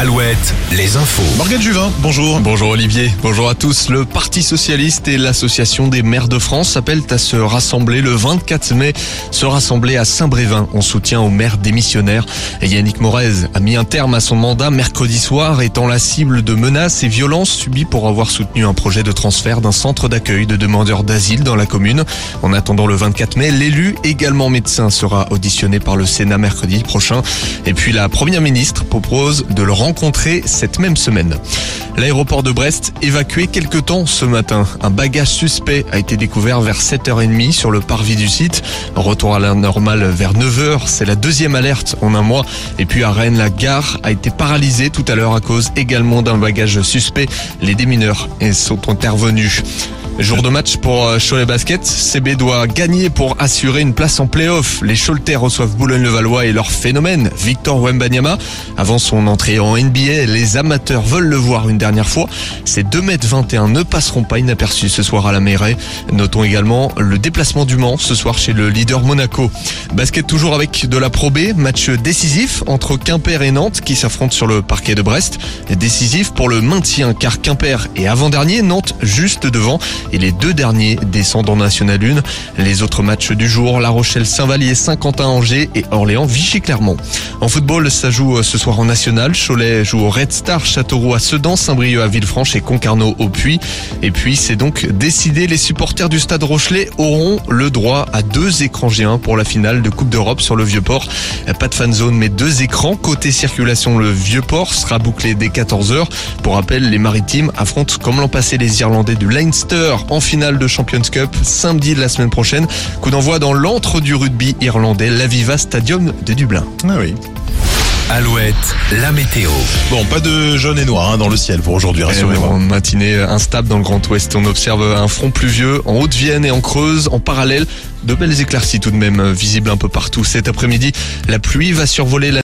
Alouette, les infos. Morgane Juvin, bonjour. Bonjour Olivier, bonjour à tous. Le Parti Socialiste et l'Association des maires de France appellent à se rassembler le 24 mai, se rassembler à Saint-Brévin en soutien aux maires démissionnaires. Et Yannick Morez a mis un terme à son mandat mercredi soir, étant la cible de menaces et violences subies pour avoir soutenu un projet de transfert d'un centre d'accueil de demandeurs d'asile dans la commune. En attendant le 24 mai, l'élu, également médecin, sera auditionné par le Sénat mercredi prochain. Et puis la première ministre propose de le cette même semaine. L'aéroport de Brest évacué quelque temps ce matin. Un bagage suspect a été découvert vers 7h30 sur le parvis du site. Retour à la normale vers 9h. C'est la deuxième alerte en un mois. Et puis à Rennes, la gare a été paralysée tout à l'heure à cause également d'un bagage suspect. Les démineurs sont intervenus. Jour de match pour euh, Cholet Basket. CB doit gagner pour assurer une place en play-off. Les Choletais reçoivent Boulogne-le-Valois et leur phénomène, Victor Wembanyama. Avant son entrée en NBA, les amateurs veulent le voir une dernière fois. Ces 2m21 ne passeront pas inaperçus ce soir à la mairie. Notons également le déplacement du Mans ce soir chez le leader Monaco. Basket toujours avec de la Pro. Match décisif entre Quimper et Nantes qui s'affrontent sur le parquet de Brest. Décisif pour le maintien car Quimper est avant-dernier, Nantes juste devant et les deux derniers descendent en National 1. Les autres matchs du jour, La Rochelle Saint-Vallier, Saint-Quentin-Angers et Orléans Vichy-Clermont. En football, ça joue euh, ce soir en National. Cholet joue au Red Star, Châteauroux à Sedan, Saint-Brieuc à Villefranche et Concarneau au Puy. Et puis c'est donc décidé, les supporters du Stade Rochelet auront le droit à deux écrans géants pour la finale de Coupe d'Europe sur le Vieux-Port. Pas de fan zone mais deux écrans. Côté circulation, le Vieux-Port sera bouclé dès 14h. Pour rappel, les Maritimes affrontent comme l'an passé les Irlandais du Leinster en finale de Champions Cup samedi de la semaine prochaine. Coup d'envoi dans l'antre du rugby irlandais, l'Aviva Stadium de Dublin. Ah oui. Alouette, la météo. Bon, pas de jaune et noir hein, dans le ciel pour aujourd'hui, En rassurez-moi. matinée instable dans le Grand Ouest, on observe un front pluvieux en Haute-Vienne et en Creuse. En parallèle, de belles éclaircies tout de même visibles un peu partout. Cet après-midi, la pluie va survoler la